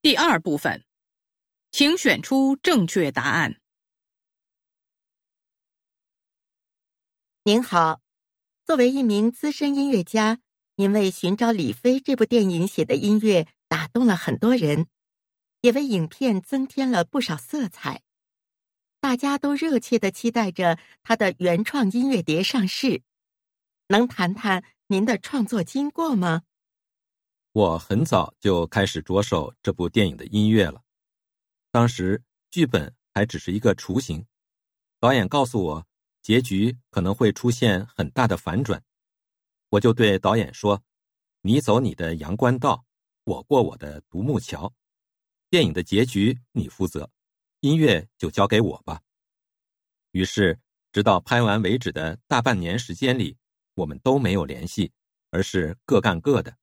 第二部分，请选出正确答案。您好，作为一名资深音乐家，您为《寻找李飞》这部电影写的音乐打动了很多人，也为影片增添了不少色彩。大家都热切的期待着他的原创音乐碟上市。能谈谈您的创作经过吗？我很早就开始着手这部电影的音乐了。当时剧本还只是一个雏形，导演告诉我结局可能会出现很大的反转，我就对导演说：“你走你的阳关道，我过我的独木桥。电影的结局你负责，音乐就交给我吧。”于是，直到拍完为止的大半年时间里。我们都没有联系，而是各干各的。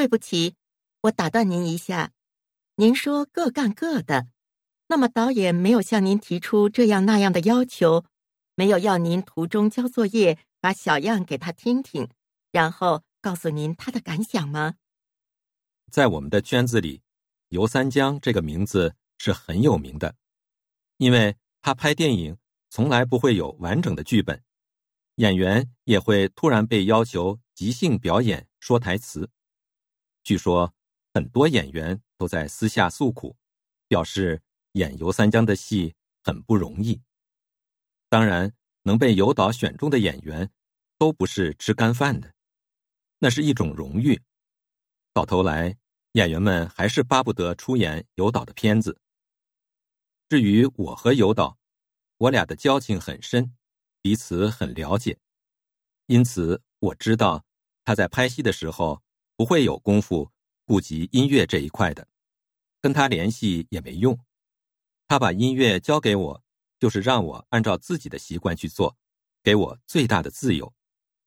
对不起，我打断您一下。您说各干各的，那么导演没有向您提出这样那样的要求，没有要您途中交作业，把小样给他听听，然后告诉您他的感想吗？在我们的圈子里，尤三江这个名字是很有名的，因为他拍电影从来不会有完整的剧本。演员也会突然被要求即兴表演、说台词。据说很多演员都在私下诉苦，表示演尤三江的戏很不容易。当然，能被尤导选中的演员都不是吃干饭的，那是一种荣誉。到头来，演员们还是巴不得出演尤导的片子。至于我和尤导，我俩的交情很深。彼此很了解，因此我知道他在拍戏的时候不会有功夫顾及音乐这一块的，跟他联系也没用。他把音乐交给我，就是让我按照自己的习惯去做，给我最大的自由，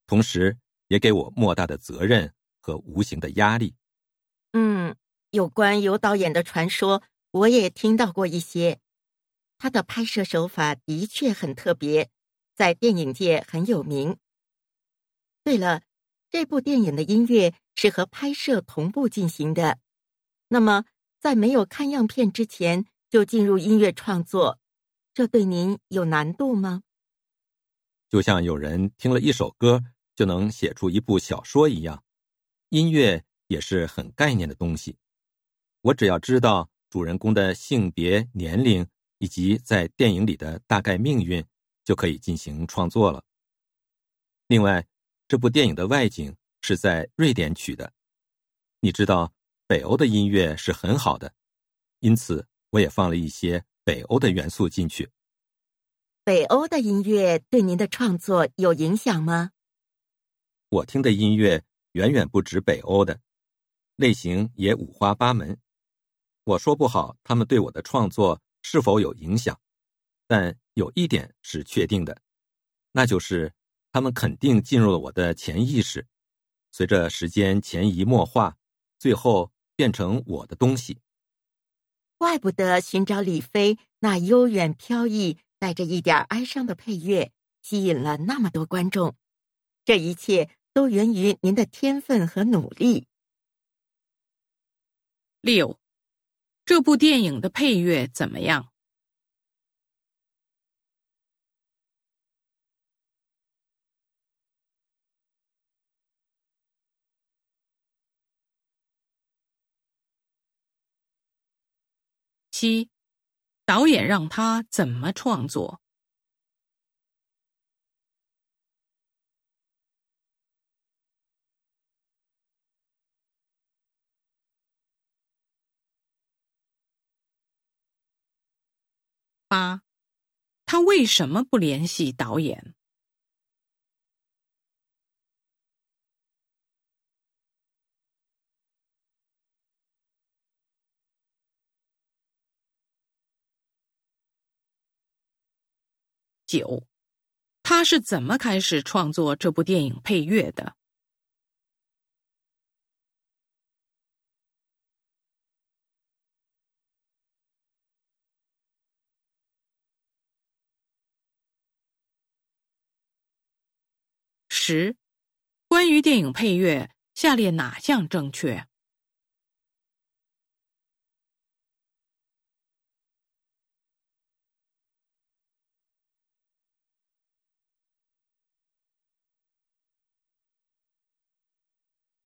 同时也给我莫大的责任和无形的压力。嗯，有关尤导演的传说，我也听到过一些。他的拍摄手法的确很特别。在电影界很有名。对了，这部电影的音乐是和拍摄同步进行的。那么，在没有看样片之前就进入音乐创作，这对您有难度吗？就像有人听了一首歌就能写出一部小说一样，音乐也是很概念的东西。我只要知道主人公的性别、年龄以及在电影里的大概命运。就可以进行创作了。另外，这部电影的外景是在瑞典取的。你知道，北欧的音乐是很好的，因此我也放了一些北欧的元素进去。北欧的音乐对您的创作有影响吗？我听的音乐远远不止北欧的，类型也五花八门。我说不好他们对我的创作是否有影响，但。有一点是确定的，那就是他们肯定进入了我的潜意识，随着时间潜移默化，最后变成我的东西。怪不得寻找李飞那悠远飘逸、带着一点哀伤的配乐吸引了那么多观众，这一切都源于您的天分和努力。六，这部电影的配乐怎么样？七，导演让他怎么创作？八，他为什么不联系导演？九，他是怎么开始创作这部电影配乐的？十，关于电影配乐，下列哪项正确？